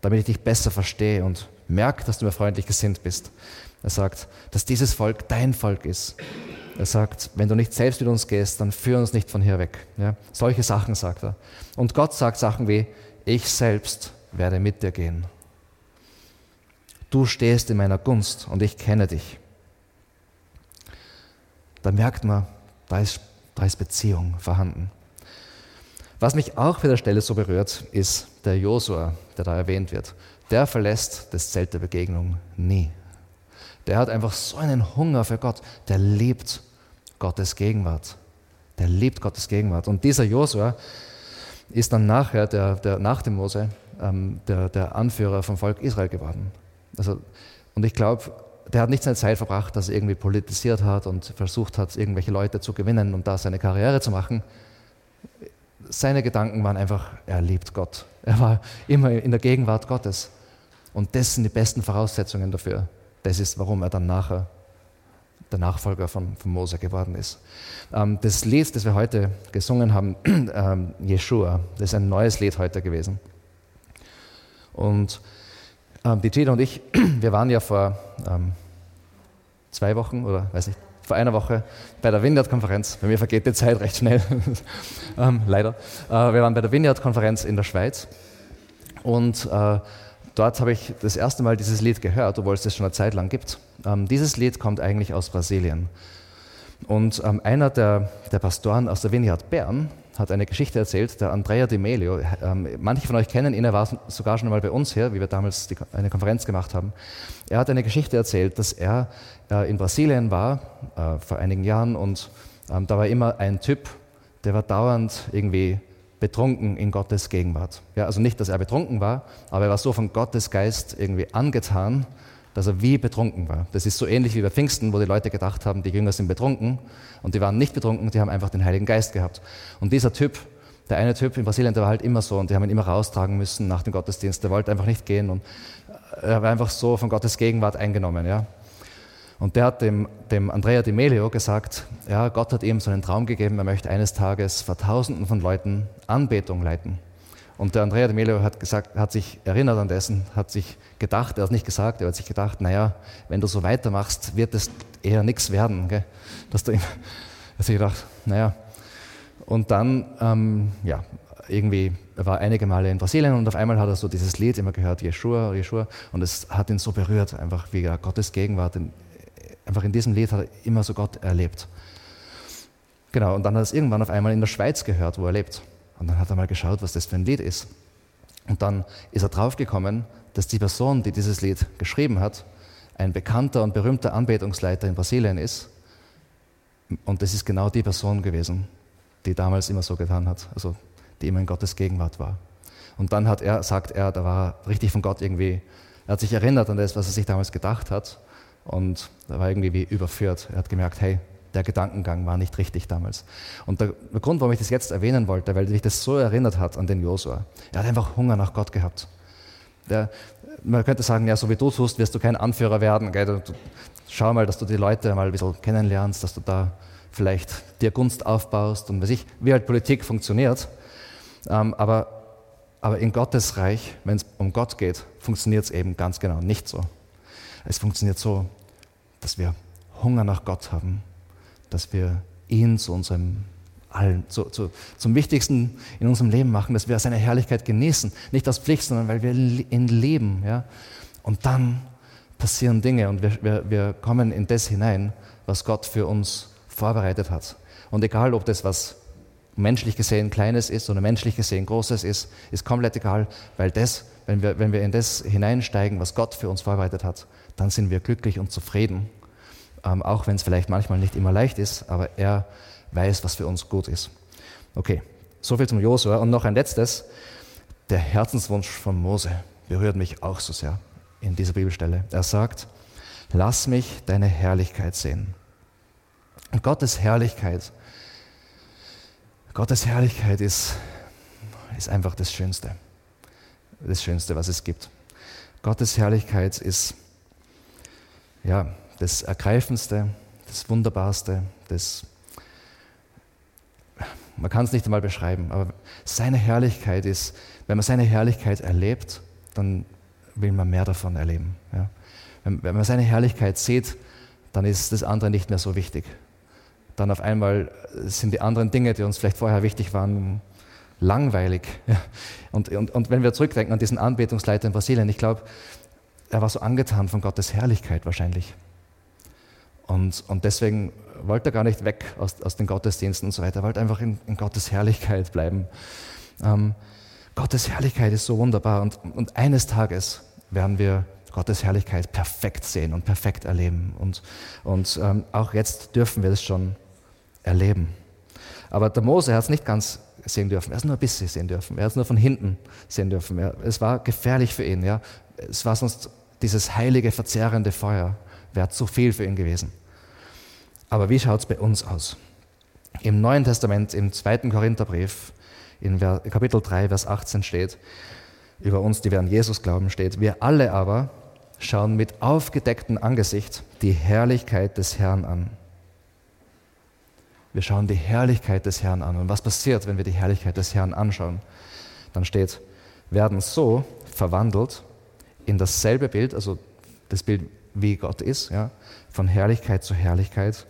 damit ich dich besser verstehe und merke, dass du mir freundlich gesinnt bist. Er sagt, dass dieses Volk dein Volk ist. Er sagt, wenn du nicht selbst mit uns gehst, dann führ uns nicht von hier weg. Ja? Solche Sachen sagt er. Und Gott sagt Sachen wie, ich selbst werde mit dir gehen. Du stehst in meiner Gunst und ich kenne dich. Da merkt man, da ist, da ist Beziehung vorhanden. Was mich auch für der Stelle so berührt, ist der Josua, der da erwähnt wird. Der verlässt das Zelt der Begegnung nie. Der hat einfach so einen Hunger für Gott. Der liebt Gottes Gegenwart. Der liebt Gottes Gegenwart. Und dieser Josua ist dann nachher, der, der, nach dem Mose, ähm, der, der Anführer vom Volk Israel geworden. Also, und ich glaube, der hat nicht seine Zeit verbracht, dass er irgendwie politisiert hat und versucht hat, irgendwelche Leute zu gewinnen und da seine Karriere zu machen. Seine Gedanken waren einfach, er liebt Gott. Er war immer in der Gegenwart Gottes. Und das sind die besten Voraussetzungen dafür. Das ist, warum er dann nachher der Nachfolger von, von Mose geworden ist. Ähm, das Lied, das wir heute gesungen haben, ähm, Jeshua, das ist ein neues Lied heute gewesen. Und ähm, die Gina und ich, wir waren ja vor ähm, zwei Wochen oder weiß nicht, vor einer Woche bei der Vineyard-Konferenz. Bei mir vergeht die Zeit recht schnell, ähm, leider. Äh, wir waren bei der Vineyard-Konferenz in der Schweiz und äh, dort habe ich das erste Mal dieses Lied gehört, obwohl es das schon eine Zeit lang gibt. Ähm, dieses Lied kommt eigentlich aus Brasilien. Und ähm, einer der, der Pastoren aus der Vineyard Bern hat eine Geschichte erzählt, der Andrea Di Melio. Ähm, manche von euch kennen ihn, er war sogar schon mal bei uns hier, wie wir damals die, eine Konferenz gemacht haben. Er hat eine Geschichte erzählt, dass er äh, in Brasilien war äh, vor einigen Jahren und ähm, da war immer ein Typ, der war dauernd irgendwie betrunken in Gottes Gegenwart. Ja, also nicht, dass er betrunken war, aber er war so von Gottes Geist irgendwie angetan, dass er wie betrunken war. Das ist so ähnlich wie bei Pfingsten, wo die Leute gedacht haben, die Jünger sind betrunken und die waren nicht betrunken, die haben einfach den Heiligen Geist gehabt. Und dieser Typ, der eine Typ in Brasilien, der war halt immer so und die haben ihn immer raustragen müssen nach dem Gottesdienst. Der wollte einfach nicht gehen und er war einfach so von Gottes Gegenwart eingenommen. Ja. Und der hat dem, dem Andrea Di Melio gesagt, ja, Gott hat ihm so einen Traum gegeben, er möchte eines Tages vor Tausenden von Leuten Anbetung leiten. Und der Andrea de Melio hat, gesagt, hat sich erinnert an dessen, hat sich gedacht, er hat nicht gesagt, er hat sich gedacht, naja, wenn du so weitermachst, wird es eher nichts werden. Gell? Dass du ihm, hat sich gedacht, naja. Und dann, ähm, ja, irgendwie, er war einige Male in Brasilien und auf einmal hat er so dieses Lied immer gehört, Yeshua, Yeshua, und es hat ihn so berührt, einfach wie Gottes Gegenwart, in, einfach in diesem Lied hat er immer so Gott erlebt. Genau, und dann hat er es irgendwann auf einmal in der Schweiz gehört, wo er lebt. Und dann hat er mal geschaut, was das für ein Lied ist. Und dann ist er draufgekommen, dass die Person, die dieses Lied geschrieben hat, ein bekannter und berühmter Anbetungsleiter in Brasilien ist. Und das ist genau die Person gewesen, die damals immer so getan hat, also die immer in Gottes Gegenwart war. Und dann hat er, sagt er, da war er richtig von Gott irgendwie, er hat sich erinnert an das, was er sich damals gedacht hat und er war irgendwie wie überführt. Er hat gemerkt, hey, der Gedankengang war nicht richtig damals. Und der, Grund, warum ich das jetzt erwähnen wollte, weil mich das so erinnert hat an den Josua. Er hat einfach Hunger nach Gott gehabt. Der, man könnte sagen, ja, so wie du tust, wirst du kein Anführer werden. Du, schau mal, dass du die Leute mal ein bisschen kennenlernst, dass du da vielleicht dir Gunst aufbaust und weiß ich, wie halt Politik funktioniert. Ähm, aber, aber in Gottes Reich, wenn es um Gott geht, funktioniert es eben ganz genau nicht so. Es funktioniert so, dass wir Hunger nach Gott haben, dass wir ihn zu unserem allen, zu, zu, zum Wichtigsten in unserem Leben machen, dass wir seine Herrlichkeit genießen. Nicht aus Pflicht, sondern weil wir ihn leben. Ja? Und dann passieren Dinge und wir, wir, wir kommen in das hinein, was Gott für uns vorbereitet hat. Und egal, ob das was menschlich gesehen Kleines ist oder menschlich gesehen Großes ist, ist komplett egal, weil das, wenn wir, wenn wir in das hineinsteigen, was Gott für uns vorbereitet hat, dann sind wir glücklich und zufrieden ähm, auch wenn es vielleicht manchmal nicht immer leicht ist, aber er weiß, was für uns gut ist. Okay, soviel zum Josua. Und noch ein letztes. Der Herzenswunsch von Mose berührt mich auch so sehr in dieser Bibelstelle. Er sagt, lass mich deine Herrlichkeit sehen. Und Gottes Herrlichkeit, Gottes Herrlichkeit ist, ist einfach das Schönste. Das Schönste, was es gibt. Gottes Herrlichkeit ist, ja, das Ergreifendste, das Wunderbarste, das, man kann es nicht einmal beschreiben, aber seine Herrlichkeit ist, wenn man seine Herrlichkeit erlebt, dann will man mehr davon erleben. Ja. Wenn, wenn man seine Herrlichkeit sieht, dann ist das andere nicht mehr so wichtig. Dann auf einmal sind die anderen Dinge, die uns vielleicht vorher wichtig waren, langweilig. Und, und, und wenn wir zurückdenken an diesen Anbetungsleiter in Brasilien, ich glaube, er war so angetan von Gottes Herrlichkeit wahrscheinlich. Und, und deswegen wollte er gar nicht weg aus, aus den Gottesdiensten und so weiter. Er wollte einfach in, in Gottes Herrlichkeit bleiben. Ähm, Gottes Herrlichkeit ist so wunderbar und, und eines Tages werden wir Gottes Herrlichkeit perfekt sehen und perfekt erleben. Und, und ähm, auch jetzt dürfen wir es schon erleben. Aber der Mose hat es nicht ganz sehen dürfen. Er hat es nur ein bisschen sehen dürfen. Er hat es nur von hinten sehen dürfen. Er, es war gefährlich für ihn. Ja. Es war sonst dieses heilige, verzehrende Feuer wäre zu viel für ihn gewesen. Aber wie schaut es bei uns aus? Im Neuen Testament, im zweiten Korintherbrief, in Kapitel 3, Vers 18 steht, über uns, die wir an Jesus glauben, steht, wir alle aber schauen mit aufgedecktem Angesicht die Herrlichkeit des Herrn an. Wir schauen die Herrlichkeit des Herrn an. Und was passiert, wenn wir die Herrlichkeit des Herrn anschauen? Dann steht, werden so verwandelt in dasselbe Bild, also das Bild wie Gott ist, ja, von Herrlichkeit zu Herrlichkeit,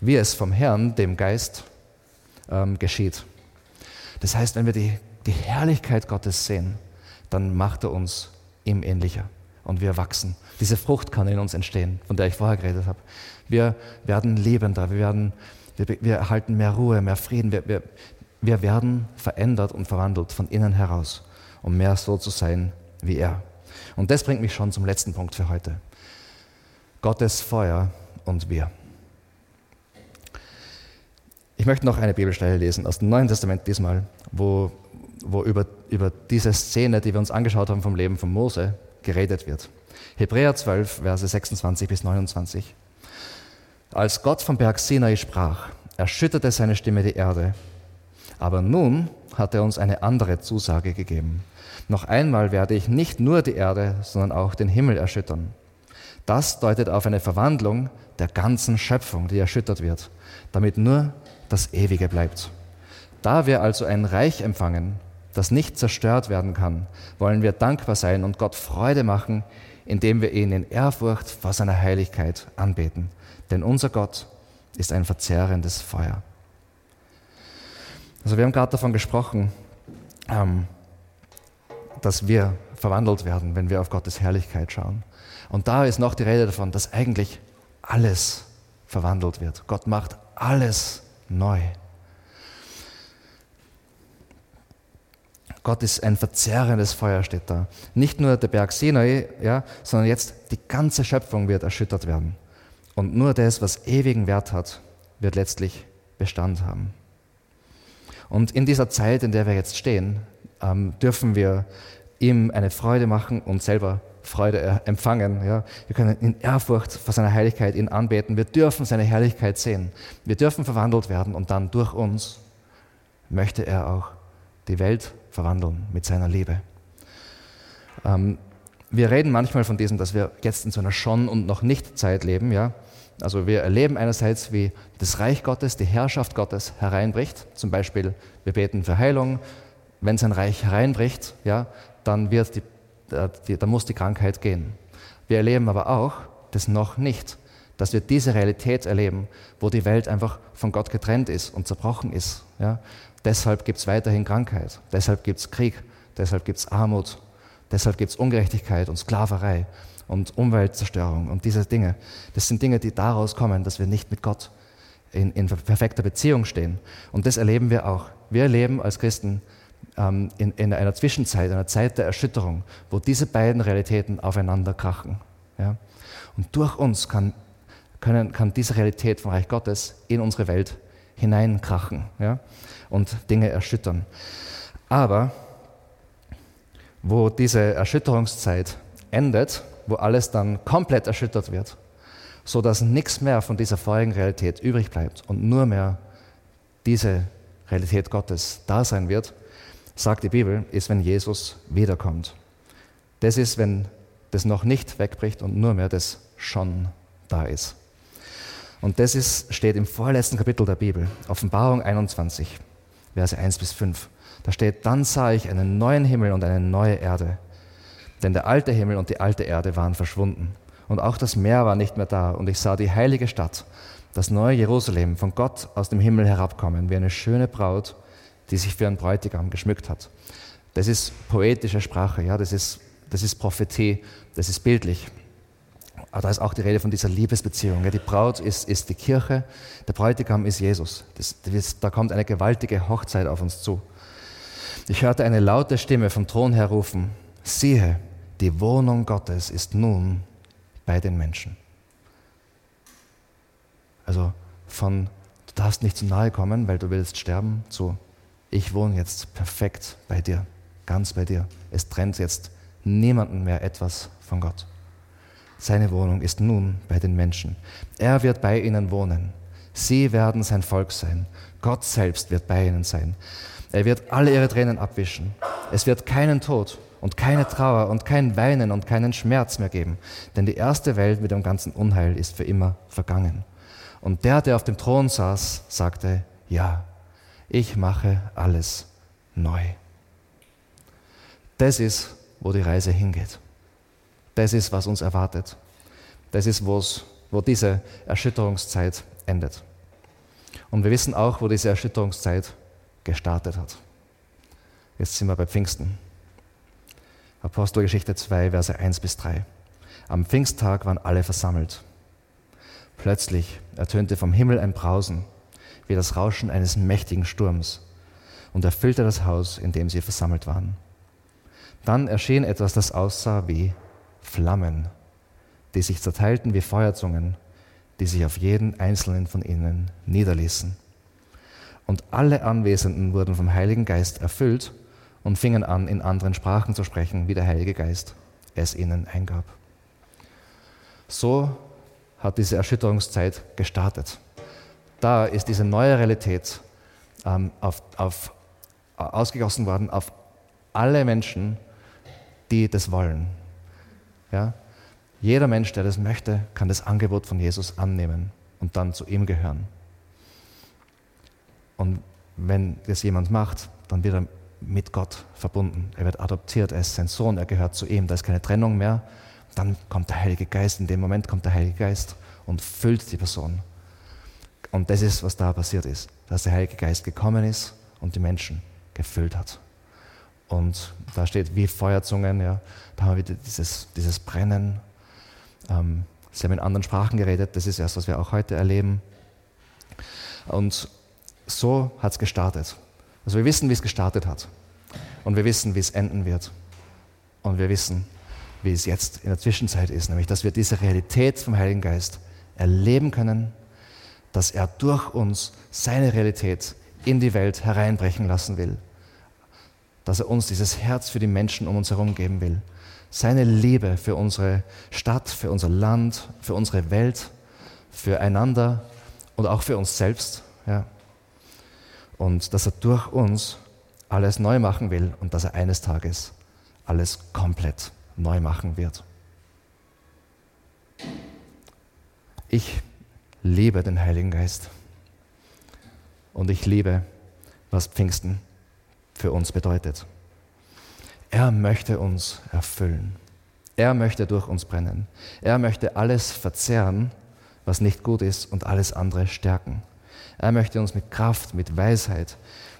wie es vom Herrn, dem Geist, ähm, geschieht. Das heißt, wenn wir die, die Herrlichkeit Gottes sehen, dann macht er uns ihm ähnlicher und wir wachsen. Diese Frucht kann in uns entstehen, von der ich vorher geredet habe. Wir werden lebender, wir, werden, wir, wir erhalten mehr Ruhe, mehr Frieden, wir, wir, wir werden verändert und verwandelt von innen heraus, um mehr so zu sein wie er. Und das bringt mich schon zum letzten Punkt für heute. Gottes Feuer und wir. Ich möchte noch eine Bibelstelle lesen aus dem Neuen Testament diesmal, wo, wo über, über diese Szene, die wir uns angeschaut haben vom Leben von Mose, geredet wird. Hebräer 12, Verse 26 bis 29. Als Gott vom Berg Sinai sprach, erschütterte seine Stimme die Erde. Aber nun hat er uns eine andere Zusage gegeben. Noch einmal werde ich nicht nur die Erde, sondern auch den Himmel erschüttern. Das deutet auf eine Verwandlung der ganzen Schöpfung, die erschüttert wird, damit nur das Ewige bleibt. Da wir also ein Reich empfangen, das nicht zerstört werden kann, wollen wir dankbar sein und Gott Freude machen, indem wir ihn in Ehrfurcht vor seiner Heiligkeit anbeten. Denn unser Gott ist ein verzehrendes Feuer. Also wir haben gerade davon gesprochen, ähm, dass wir verwandelt werden, wenn wir auf Gottes Herrlichkeit schauen. Und da ist noch die Rede davon, dass eigentlich alles verwandelt wird. Gott macht alles neu. Gott ist ein verzehrendes Feuer, steht da. Nicht nur der Berg Sinai, ja, sondern jetzt die ganze Schöpfung wird erschüttert werden. Und nur das, was ewigen Wert hat, wird letztlich Bestand haben. Und in dieser Zeit, in der wir jetzt stehen, ähm, dürfen wir ihm eine Freude machen und selber Freude empfangen. Ja. Wir können in Ehrfurcht vor seiner Heiligkeit ihn anbeten. Wir dürfen seine Herrlichkeit sehen. Wir dürfen verwandelt werden und dann durch uns möchte er auch die Welt verwandeln mit seiner Liebe. Ähm, wir reden manchmal von diesem, dass wir jetzt in so einer Schon- und noch Nicht-Zeit leben. Ja? Also wir erleben einerseits, wie das Reich Gottes, die Herrschaft Gottes hereinbricht. Zum Beispiel, wir beten für Heilung. Wenn sein Reich hereinbricht, ja, dann, wird die, äh, die, dann muss die Krankheit gehen. Wir erleben aber auch das noch nicht, dass wir diese Realität erleben, wo die Welt einfach von Gott getrennt ist und zerbrochen ist. Ja. Deshalb gibt es weiterhin Krankheit, deshalb gibt es Krieg, deshalb gibt es Armut, deshalb gibt es Ungerechtigkeit und Sklaverei und Umweltzerstörung und diese Dinge. Das sind Dinge, die daraus kommen, dass wir nicht mit Gott in, in perfekter Beziehung stehen. Und das erleben wir auch. Wir leben als Christen ähm, in, in, einer Zwischenzeit, einer Zeit der Erschütterung, wo diese beiden Realitäten aufeinander krachen. Ja? Und durch uns kann, können, kann diese Realität vom Reich Gottes in unsere Welt hineinkrachen. Ja? und Dinge erschüttern. Aber wo diese Erschütterungszeit endet, wo alles dann komplett erschüttert wird, so dass nichts mehr von dieser vorigen Realität übrig bleibt und nur mehr diese Realität Gottes da sein wird, sagt die Bibel, ist, wenn Jesus wiederkommt. Das ist, wenn das noch nicht wegbricht und nur mehr das schon da ist. Und das ist, steht im vorletzten Kapitel der Bibel, Offenbarung 21. Verse 1 bis 5. Da steht, dann sah ich einen neuen Himmel und eine neue Erde. Denn der alte Himmel und die alte Erde waren verschwunden. Und auch das Meer war nicht mehr da. Und ich sah die heilige Stadt, das neue Jerusalem, von Gott aus dem Himmel herabkommen, wie eine schöne Braut, die sich für einen Bräutigam geschmückt hat. Das ist poetische Sprache, ja, das ist, das ist Prophetie, das ist bildlich. Aber da ist auch die Rede von dieser Liebesbeziehung. Ja, die Braut ist, ist die Kirche, der Bräutigam ist Jesus. Das, das, da kommt eine gewaltige Hochzeit auf uns zu. Ich hörte eine laute Stimme vom Thron her rufen, siehe, die Wohnung Gottes ist nun bei den Menschen. Also von, du darfst nicht zu nahe kommen, weil du willst sterben, zu, ich wohne jetzt perfekt bei dir, ganz bei dir. Es trennt jetzt niemanden mehr etwas von Gott. Seine Wohnung ist nun bei den Menschen. Er wird bei ihnen wohnen. Sie werden sein Volk sein. Gott selbst wird bei ihnen sein. Er wird alle ihre Tränen abwischen. Es wird keinen Tod und keine Trauer und kein Weinen und keinen Schmerz mehr geben, denn die erste Welt mit dem ganzen Unheil ist für immer vergangen. Und der, der auf dem Thron saß, sagte, ja, ich mache alles neu. Das ist, wo die Reise hingeht. Das ist, was uns erwartet. Das ist, wo diese Erschütterungszeit endet. Und wir wissen auch, wo diese Erschütterungszeit gestartet hat. Jetzt sind wir bei Pfingsten. Apostelgeschichte 2, Verse 1 bis 3. Am Pfingsttag waren alle versammelt. Plötzlich ertönte vom Himmel ein Brausen, wie das Rauschen eines mächtigen Sturms, und erfüllte das Haus, in dem sie versammelt waren. Dann erschien etwas, das aussah wie Flammen, die sich zerteilten wie Feuerzungen, die sich auf jeden einzelnen von ihnen niederließen. Und alle Anwesenden wurden vom Heiligen Geist erfüllt und fingen an, in anderen Sprachen zu sprechen, wie der Heilige Geist es ihnen eingab. So hat diese Erschütterungszeit gestartet. Da ist diese neue Realität ähm, auf, auf, ausgegossen worden auf alle Menschen, die das wollen, ja? Jeder Mensch, der das möchte, kann das Angebot von Jesus annehmen und dann zu ihm gehören. Und wenn das jemand macht, dann wird er mit Gott verbunden. Er wird adoptiert, er ist sein Sohn, er gehört zu ihm. Da ist keine Trennung mehr. Dann kommt der Heilige Geist, in dem Moment kommt der Heilige Geist und füllt die Person. Und das ist, was da passiert ist, dass der Heilige Geist gekommen ist und die Menschen gefüllt hat. Und da steht wie Feuerzungen, ja, da haben wir wieder dieses, dieses Brennen. Ähm, sie haben in anderen Sprachen geredet, das ist erst, was wir auch heute erleben. Und so hat es gestartet. Also wir wissen, wie es gestartet hat. Und wir wissen, wie es enden wird. Und wir wissen, wie es jetzt in der Zwischenzeit ist, nämlich dass wir diese Realität vom Heiligen Geist erleben können, dass er durch uns seine Realität in die Welt hereinbrechen lassen will, dass er uns dieses Herz für die Menschen um uns herum geben will, seine Liebe für unsere Stadt, für unser Land, für unsere Welt, für einander und auch für uns selbst. Ja. Und dass er durch uns alles neu machen will und dass er eines Tages alles komplett neu machen wird. Ich liebe den Heiligen Geist und ich liebe, was Pfingsten für uns bedeutet. Er möchte uns erfüllen. Er möchte durch uns brennen. Er möchte alles verzehren, was nicht gut ist und alles andere stärken. Er möchte uns mit Kraft, mit Weisheit,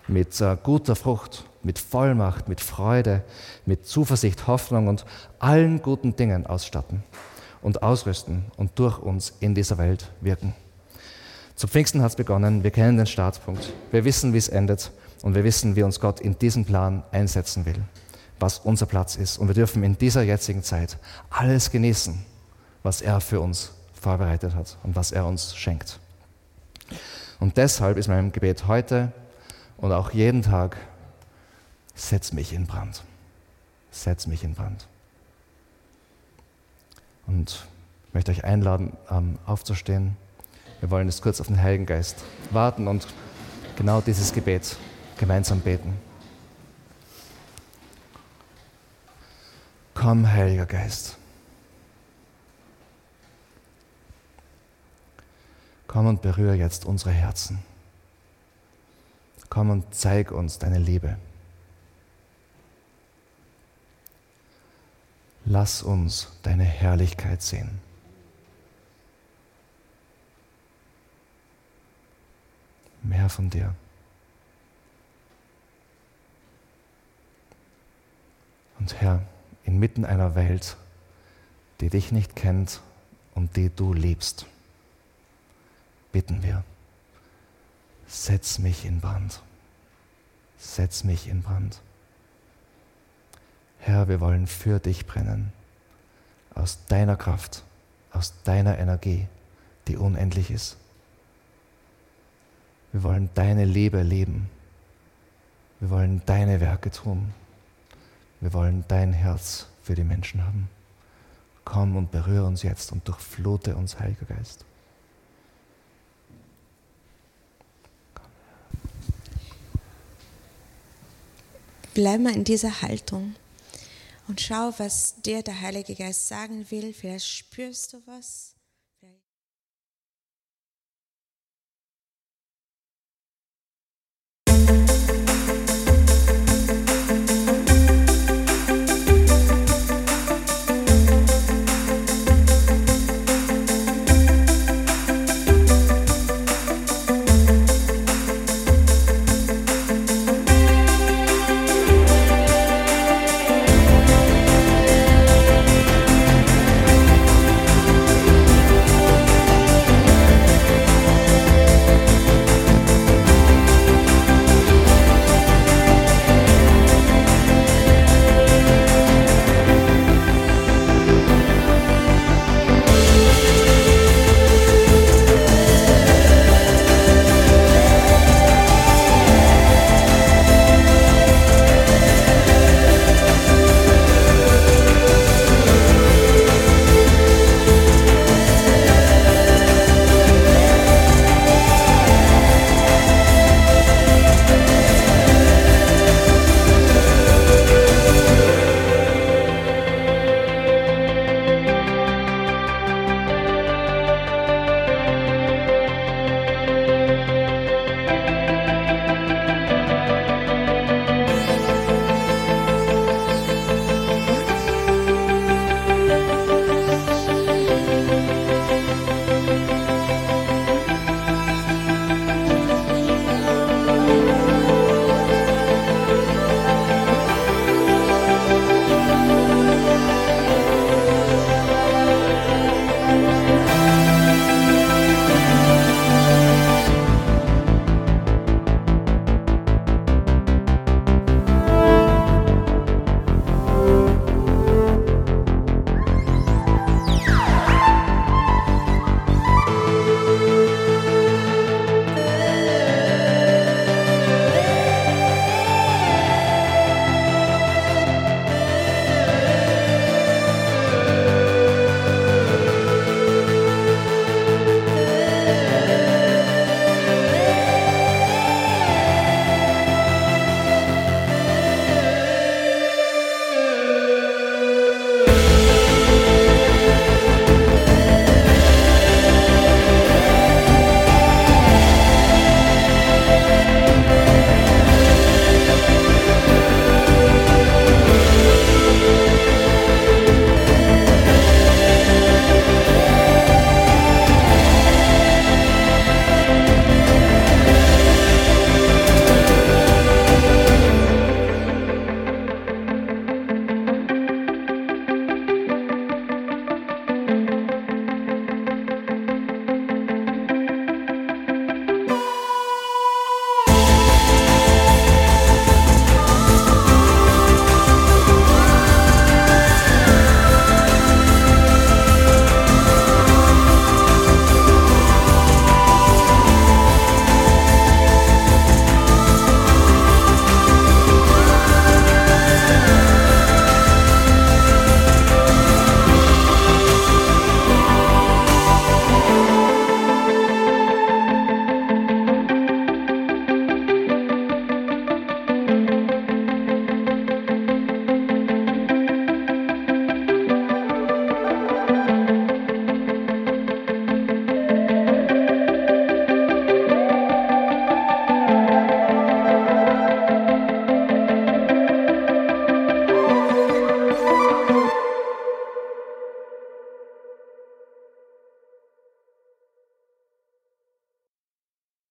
mit äh, guter Frucht, mit Vollmacht, mit Freude, mit Zuversicht, Hoffnung und allen guten Dingen ausstatten und ausrüsten und durch uns in dieser Welt wirken. Zu Pfingsten hat es begonnen, wir kennen den Startpunkt, wir wissen, wie es endet und wir wissen, wie uns Gott in diesem Plan einsetzen will, was unser Platz ist. Und wir dürfen in dieser jetzigen Zeit alles genießen, was er für uns vorbereitet hat und was er uns schenkt. Und deshalb ist mein Gebet heute und auch jeden Tag, setz mich in Brand. Setz mich in Brand. Und ich möchte euch einladen, ähm, aufzustehen. Wir wollen jetzt kurz auf den Heiligen Geist warten und genau dieses Gebet gemeinsam beten. Komm, Heiliger Geist. Komm und berühre jetzt unsere Herzen. Komm und zeig uns deine Liebe. Lass uns deine Herrlichkeit sehen. Mehr von dir. Und Herr, inmitten einer Welt, die dich nicht kennt und die du liebst, bitten wir, setz mich in Brand. Setz mich in Brand. Herr, wir wollen für dich brennen, aus deiner Kraft, aus deiner Energie, die unendlich ist. Wir wollen deine Liebe leben. Wir wollen deine Werke tun. Wir wollen dein Herz für die Menschen haben. Komm und berühre uns jetzt und durchflute uns, Heiliger Geist. Bleib mal in dieser Haltung und schau, was dir der Heilige Geist sagen will. Vielleicht spürst du was.